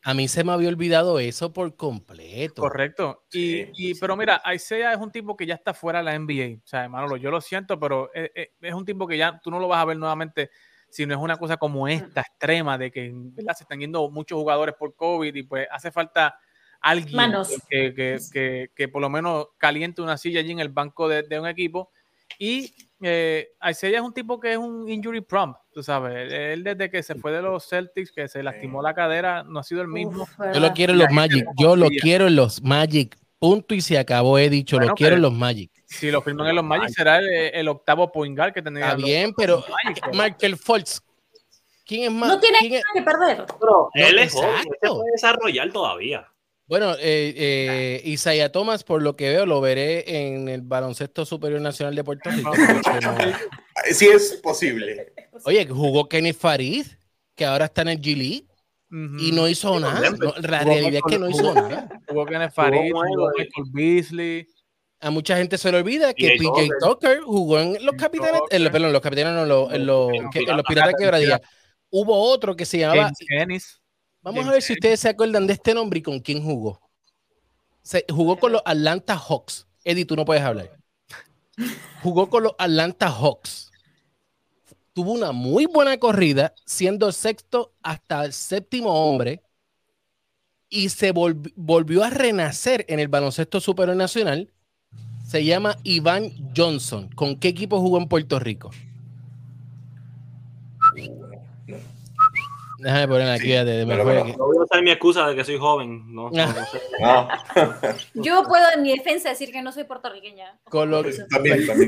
a mí se me había olvidado eso por completo. Correcto. Y, pero mira, Isaiah es un tipo que ya está fuera de la NBA. O sea, Manolo, yo lo siento, pero es, es, un tipo que ya tú no lo vas a ver nuevamente si no es una cosa como mm. esta, extrema, de que se están yendo muchos jugadores por COVID y pues hace falta alguien que, que, que, por lo menos caliente una silla allí en el banco de, de un equipo. Y eh, Isaiah es un tipo que es un injury prompt, tú sabes. Él desde que se fue de los Celtics, que se lastimó la cadera, no ha sido el mismo. yo lo quiero en los Magic, yo lo quiero en los Magic. Punto y se acabó, he dicho, lo quiero en los Magic. Si lo firman en los Magic, será el, octavo point guard que tendría. Está bien, pero. Michael Fultz, ¿quién es más? No tiene nada que perder. él es joven, se puede desarrollar todavía. Bueno, eh, eh, Isaiah Thomas, por lo que veo, lo veré en el Baloncesto Superior Nacional de Puerto Rico. sí es posible. Oye, jugó Kenny Farid, que ahora está en el G League. Y no hizo nada. la realidad es que no hizo nada. Jugó Kenny Farid, jugó Michael Beasley. A mucha gente se le olvida que PJ Tucker jugó en los capitanes, en los, perdón, los capitanes no, en los, en los, piratas quebradillas. Hubo otro que se llamaba James Vamos a ver si ustedes se acuerdan de este nombre y con quién jugó. Se, jugó con los Atlanta Hawks. Eddie, tú no puedes hablar. Jugó con los Atlanta Hawks. Tuvo una muy buena corrida, siendo sexto hasta el séptimo hombre. Y se volvió a renacer en el baloncesto superior nacional. Se llama Iván Johnson. ¿Con qué equipo jugó en Puerto Rico? Déjame poner aquí. De, no voy a usar mi excusa de que soy joven. <laughs> No, Yo puedo en mi defensa decir que no soy puertorriqueña. Con los,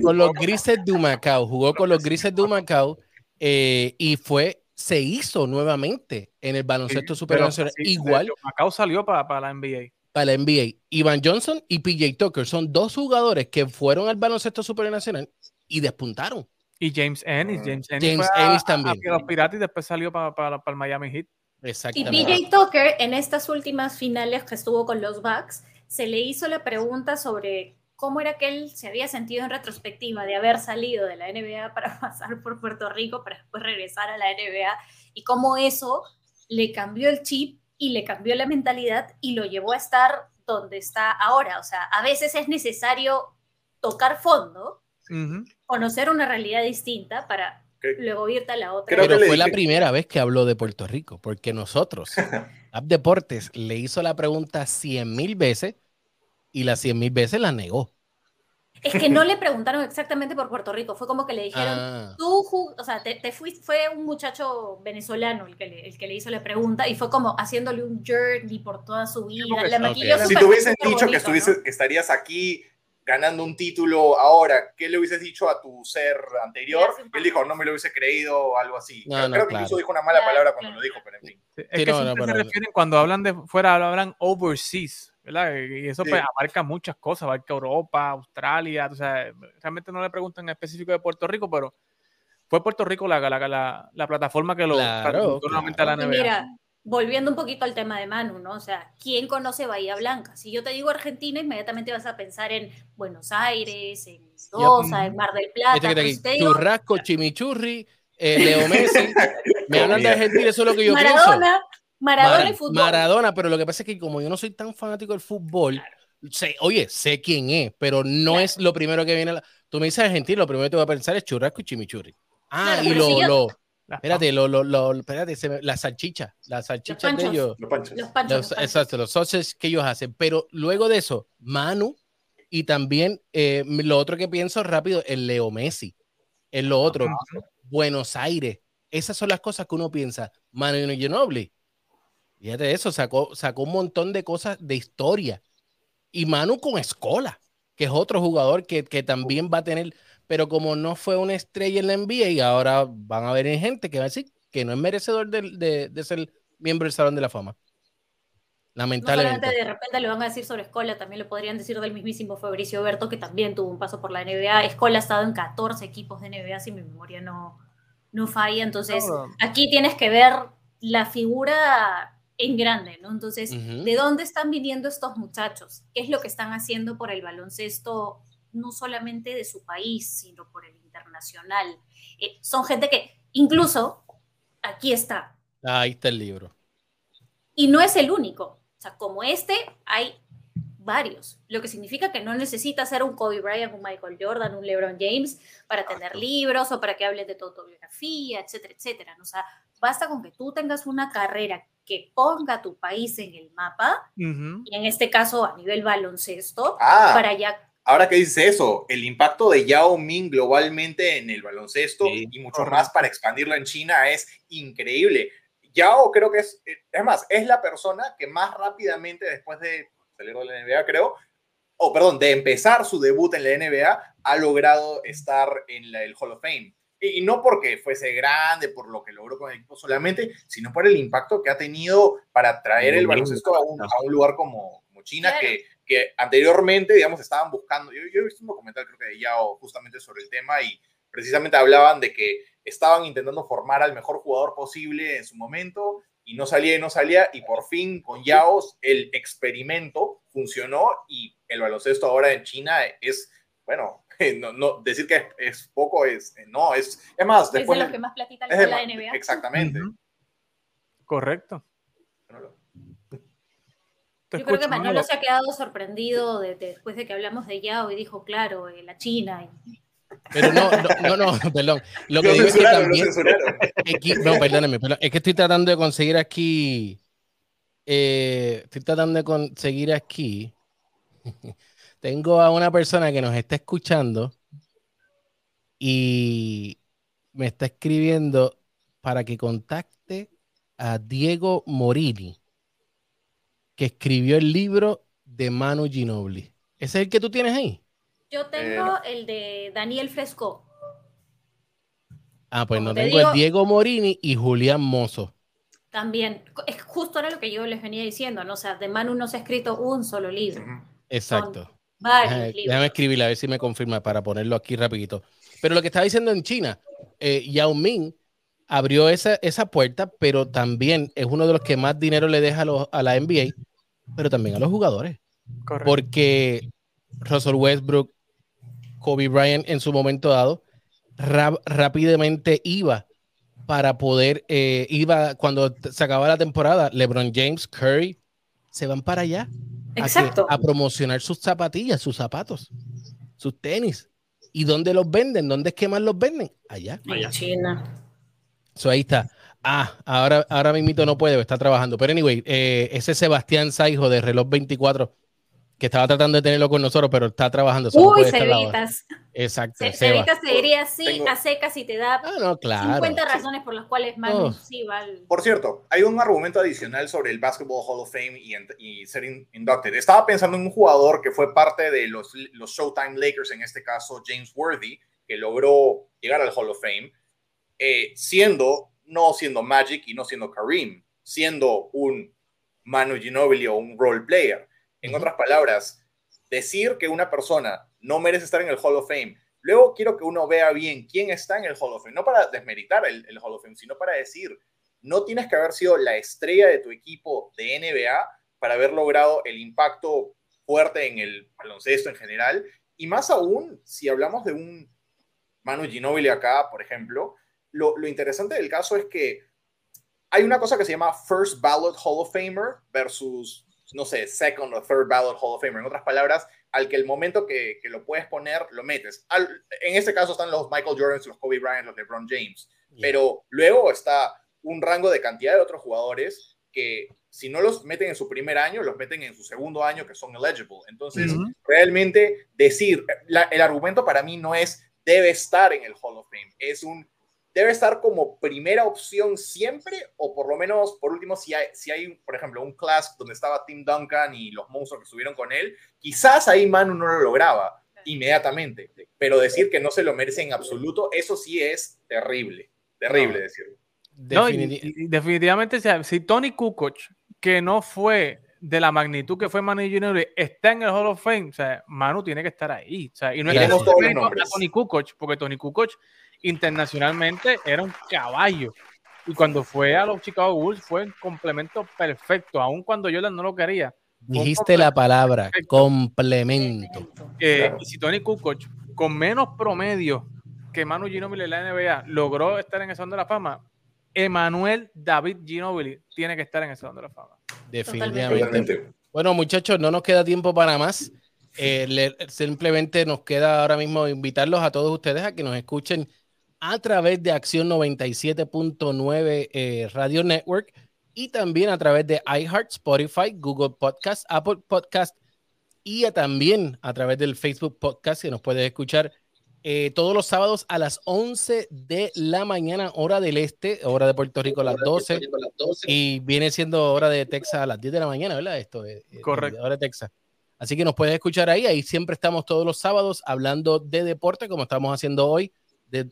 con los grises de Humacao. Jugó con los grises de Humacao eh, y fue, se hizo nuevamente en el baloncesto sí, superior Igual. Humacao salió para, para la NBA para la NBA. Ivan Johnson y PJ Tucker son dos jugadores que fueron al baloncesto superior nacional y despuntaron. Y James Ennis. James Ennis, James también. A los Piratas y después salió para, para, el Miami Heat. Y PJ Tucker, en estas últimas finales que estuvo con los Bucks, se le hizo la pregunta sobre cómo era que él se había sentido en retrospectiva de haber salido de la NBA para <laughs> pasar por Puerto Rico para después regresar a la NBA y cómo eso le cambió el chip y le cambió la mentalidad y lo llevó a estar donde está ahora. O sea, a veces es necesario tocar fondo conocer una realidad distinta para luego irte a la otra. Pero fue la primera vez que habló de Puerto Rico, porque nosotros, <laughs> App Deportes, le hizo la pregunta cien mil veces y las cien mil veces la negó. Es que no le preguntaron exactamente por Puerto Rico, fue como que le dijeron, ah. tú, o sea, te, fuiste, fue un muchacho venezolano el que, le, el que le hizo la pregunta y fue como haciéndole un journey por toda su vida. Si te hubiesen dicho que, estuviese, que estarías aquí ganando un título ahora, ¿qué le hubieses dicho a tu ser anterior? Él dijo, no me lo hubiese creído o algo así. Creo que incluso dijo una mala palabra cuando lo dijo, pero en fin. Es que se refieren cuando hablan de fuera, hablan overseas. ¿verdad? Y eso pues, abarca muchas cosas, abarca Europa, Australia, o sea, realmente no le preguntan en específico de Puerto Rico, pero fue Puerto Rico la, la, la, la plataforma que lo claro, nuevamente a la NBA. Mira, volviendo un poquito al tema de Manu, ¿no? O sea, ¿quién conoce Bahía Blanca? Si yo te digo Argentina, inmediatamente vas a pensar en Buenos Aires, en Mendoza, en Mar del Plata. Pues churrasco, chimichurri, eh, Leo Messi. <laughs> me hablan de Argentina, eso es lo que yo Maradona, pienso. Maradona y fútbol. Maradona, pero lo que pasa es que como yo no soy tan fanático del fútbol, sé, oye, sé quién es, pero no Claro. es lo primero que viene. a la- Tú me dices Argentina, lo primero que te voy a pensar es churrasco y chimichurri. Ah, Claro, y lo, si yo- lo, espérate, lo, lo, lo, espérate, se me- la salchicha, las salchichas de ellos. Los panchos. Los panchos, Los, los panchos. exacto, los sauces que ellos hacen. Pero luego de eso, Manu y también eh, lo otro que pienso rápido, el Leo Messi. Es lo otro. Buenos Aires. Esas son las cosas que uno piensa. Manu Ginobili. Fíjate de eso, sacó, sacó un montón de cosas de historia. Y Manu con Escola, que es otro jugador que, que también va a tener, pero como no fue una estrella en la NBA, y ahora van a venir gente que va a decir que no es merecedor de, de- de ser miembro del Salón de la Fama. No Lamentablemente. solamente de repente le van a decir sobre Escola, también lo podrían decir del mismísimo Fabricio Berto, que también tuvo un paso por la NBA. Escola ha estado en 14 equipos de NBA, si mi memoria no, no falla. Entonces, No, aquí tienes que ver la figura en grande, ¿no? Entonces, Ujú. ¿de dónde están viniendo estos muchachos? ¿Qué es lo que están haciendo por el baloncesto, no solamente de su país, sino por el internacional? Eh, son gente que, incluso, aquí está, Ahí está el libro. y no es el único. O sea, como este, hay varios. Lo que significa que no necesitas ser un Kobe Bryant, un Michael Jordan, un LeBron James para tener libros o para que hables de tu autobiografía, etcétera, etcétera. ¿no? O sea, basta con que tú tengas una carrera que ponga a tu país en el mapa, y en este caso a nivel baloncesto, Ah, para ya ahora que dices eso, el impacto de Yao Ming globalmente en el baloncesto Sí, y mucho más para expandirlo en China es increíble. Yao creo que es, eh, es más, es la persona que más rápidamente después de salir de la NBA, creo, o perdón, de empezar su debut en la NBA, ha logrado estar en la- el Hall of Fame. Y, y no porque fuese grande, por lo que logró con el equipo solamente, sino por el impacto que ha tenido para traer el baloncesto a un, a un lugar como, como China, Claro. que, que anteriormente, digamos, estaban buscando. Yo, yo he visto un documental, creo que de Yao, justamente sobre el tema, y precisamente hablaban de que estaban intentando formar al mejor jugador posible en su momento y no salía y no salía y por fin con Yao el experimento funcionó y el baloncesto ahora en China es, bueno, <laughs> no, no decir que es, es poco es, no, es, es más, es de después... los que más platita le da la NBA. Exactamente. Correcto. Te Yo creo que Manolo se ha quedado sorprendido de- de- después de que hablamos de Yao y dijo, claro, eh, la China. y- Pero no, no, no, no, <laughs> perdón. Lo que Lo digo es que también. Aquí- no, perdóneme, perdón, es que estoy tratando de conseguir aquí. eh, estoy tratando de conseguir aquí. <laughs> Tengo a una persona que nos está escuchando y me está escribiendo para que contacte a Diego Morini, que escribió el libro de Manu Ginobili. ¿Ese es el que tú tienes ahí? Yo tengo no. el de Daniel Fresco. Ah, pues Como no te tengo digo- el Diego Morini y Julián Mozo. También, es justo era lo que yo les venía diciendo, ¿no? O sea, de Manu no se ha escrito un solo libro. Exacto. varios Déjame, libros. déjame escribirle a ver si me confirma para ponerlo aquí rapidito. Pero lo que estaba diciendo en China, eh, Yao Ming abrió esa, esa puerta, pero también es uno de los que más dinero le deja a, los- a la NBA, pero también a los jugadores. Correcto. Porque Russell Westbrook, Kobe Bryant en su momento dado, rápidamente iba para poder, eh, iba cuando se acababa la temporada, LeBron James, Curry, se van para allá a que- Exacto. A, promocionar sus zapatillas, sus zapatos, sus tenis. ¿Y dónde los venden? ¿Dónde es que más los venden? Allá. En China. So, ahí está. Ah, ahora, ahora mismito no puede, está trabajando. Pero anyway, eh, ese Sebastián Saijo de Reloj 24, que estaba tratando de tenerlo con nosotros, pero está trabajando. solo Uy. Cevitas. Exacto, Ce- Seba. Cevitas te diría sí Tengo- a secas y te da Ah, no, claro. 50 razones por las cuales Manu Oh. sí va al... Por cierto, hay un argumento adicional sobre el Basketball Hall of Fame y, y ser in- inducted. Estaba pensando en un jugador que fue parte de los, los Showtime Lakers, en este caso James Worthy, que logró llegar al Hall of Fame, eh, siendo, no siendo Magic y no siendo Kareem, siendo un Manu Ginobili o un role player. En otras palabras, decir que una persona no merece estar en el Hall of Fame. Luego quiero que uno vea bien quién está en el Hall of Fame, no para desmeritar el, el Hall of Fame, sino para decir, no tienes que haber sido la estrella de tu equipo de NBA para haber logrado el impacto fuerte en el baloncesto en general. Y más aún, si hablamos de un Manu Ginobili acá, por ejemplo, lo, lo interesante del caso es que hay una cosa que se llama First Ballot Hall of Famer versus, no sé, Second o Third Ballot Hall of Famer. En otras palabras, al que el momento que, que lo puedes poner, lo metes. en este caso están los Michael Jordan, los Kobe Bryant, los LeBron James. Pero luego está un rango de cantidad de otros jugadores que si no los meten en su primer año, los meten en su segundo año que son eligible. Entonces, realmente decir, el argumento para mí no es debe estar en el Hall of Fame, es un debe estar como primera opción siempre, o por lo menos, por último, si hay, si hay por ejemplo, un class donde estaba Tim Duncan y los monstruos que estuvieron con él, quizás ahí Manu no lo lograba inmediatamente, pero decir que no se lo merece en absoluto, eso sí es terrible, terrible decirlo. definitivamente, si Tony Kukoc, que no fue de la magnitud que fue Manu Ginobili, está en el Hall of Fame, o sea, Manu tiene que estar ahí. O sea, y no es que Tony Kukoc, porque Tony Kukoc internacionalmente era un caballo. Y cuando fue a los Chicago Bulls fue un complemento perfecto, aun cuando Jordan no lo quería. Dijiste la palabra, complemento. Eh, y si Tony Kukoc, con menos promedio que Manu Ginobili en la NBA, logró estar en ese Salón de la Fama, Emanuel David Ginobili tiene que estar en ese Salón de la Fama. Definitivamente. Bueno, muchachos, no nos queda tiempo para más. Eh, simplemente nos queda ahora mismo invitarlos a todos ustedes a que nos escuchen a través de Acción 97.9 eh, Radio Network y también a través de iHeart, Spotify, Google Podcast, Apple Podcast y también a través del Facebook Podcast que nos puedes escuchar eh, todos los sábados a las 11 de la mañana, hora del este, hora de Puerto Rico a las 12, y viene siendo hora de Texas a las 10 de la mañana, ¿verdad? Esto es eh, correcto. Hora de Texas. Así que nos puedes escuchar ahí, ahí siempre estamos todos los sábados hablando de deporte como estamos haciendo hoy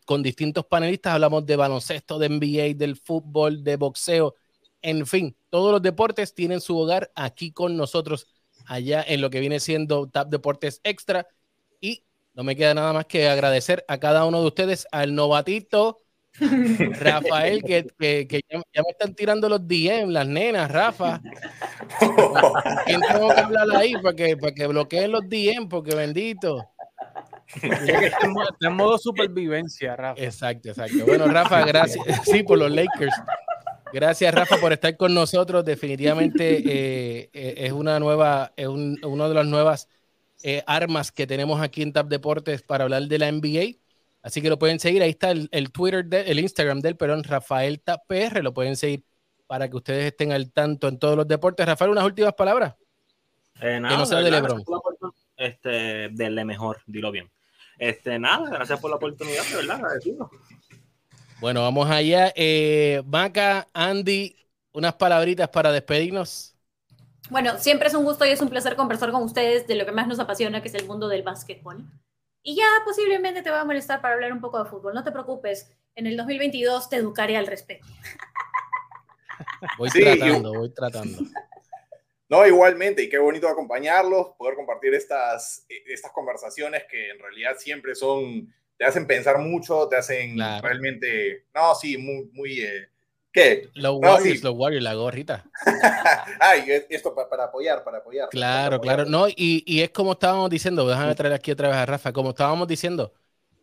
con distintos panelistas, hablamos de baloncesto, de NBA, del fútbol, de boxeo, en fin, todos los deportes tienen su hogar aquí con nosotros, allá en lo que viene siendo TAP Deportes Extra. Y no me queda nada más que agradecer a cada uno de ustedes, al novatito <laughs> Rafael, que, que, ya, me están tirando los DM, las nenas, Rafa. <laughs> ¿Quién tengo que hablar ahí para que, para que bloqueen los DM? Porque bendito. <laughs> Está en modo supervivencia, Rafa. Exacto, exacto. Bueno, Rafa, <laughs> gracias. Sí, por los Lakers. Gracias, Rafa, por estar con nosotros. Definitivamente eh, eh, es una nueva, es una de las nuevas eh, armas que tenemos aquí en TAP Deportes para hablar de la NBA. Así que lo pueden seguir. Ahí está el, Twitter, el Instagram del Perón, Rafael TAPR. Lo pueden seguir para que ustedes estén al tanto en todos los deportes. Rafael, unas últimas palabras. que no sea de Lebron. Este, de mejor, dilo bien. Este, nada, gracias por la oportunidad, de verdad, agradecido. Bueno, vamos allá. Eh, Maca, Andy, unas palabritas para despedirnos. Bueno, siempre es un gusto y es un placer conversar con ustedes de lo que más nos apasiona, que es el mundo del básquetbol. Y ya posiblemente te va a molestar para hablar un poco de fútbol. No te preocupes, en el 2022 te educaré al respecto. Voy tratando, voy tratando. No, igualmente, y qué bonito acompañarlos, poder compartir estas, eh, estas conversaciones que en realidad siempre son, te hacen pensar mucho, te hacen realmente, no, sí, muy, muy, eh, ¿qué? Los Warriors, los Warriors, la gorrita. <laughs> Ay, esto para, apoyar, para apoyar. Claro, claro, no, y, y, es como estábamos diciendo, déjame traer aquí otra vez a Rafa, como estábamos diciendo,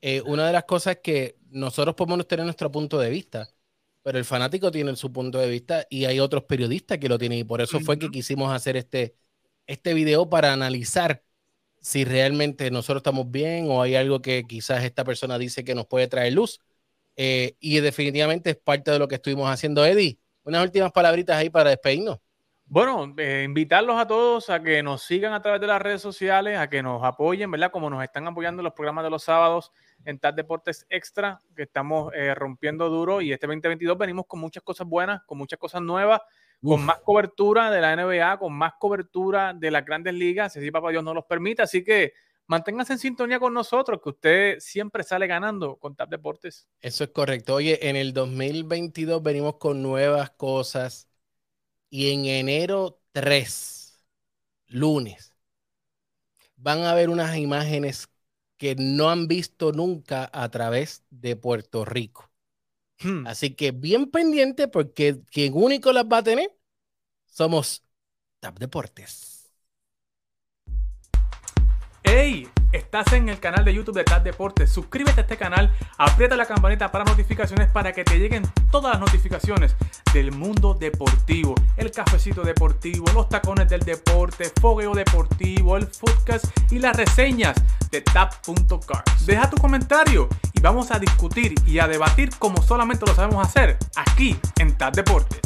eh, una de las cosas que nosotros podemos tener nuestro punto de vista, pero el fanático tiene su punto de vista y hay otros periodistas que lo tienen y por eso fue que quisimos hacer este, este video para analizar si realmente nosotros estamos bien o hay algo que quizás esta persona dice que nos puede traer luz. Eh, y definitivamente es parte de lo que estuvimos haciendo, Eddie. Unas últimas palabritas ahí para despedirnos. Bueno, eh, invitarlos a todos a que nos sigan a través de las redes sociales, a que nos apoyen, ¿verdad? Como nos están apoyando en los programas de los sábados en TAD Deportes Extra, que estamos eh, rompiendo duro y este 2022 venimos con muchas cosas buenas, con muchas cosas nuevas, con más cobertura de la NBA, con más cobertura de las grandes ligas, si papá Dios nos los permite, así que manténganse en sintonía con nosotros, que usted siempre sale ganando con TAP Deportes. Eso es correcto. Oye, en el 2022 venimos con nuevas cosas y en enero 3 lunes, van a ver unas imágenes que no han visto nunca a través de Puerto Rico. Hmm. Así que bien pendiente porque quien único las va a tener somos Tap Deportes. ¡Ey! Estás en el canal de YouTube de TAP Deportes. Suscríbete a este canal, aprieta la campanita para notificaciones para que te lleguen todas las notificaciones del mundo deportivo. El cafecito deportivo, los tacones del deporte, fogueo deportivo, el footcast y las reseñas de tap.cars. Deja tu comentario y vamos a discutir y a debatir como solamente lo sabemos hacer aquí en TAP Deportes.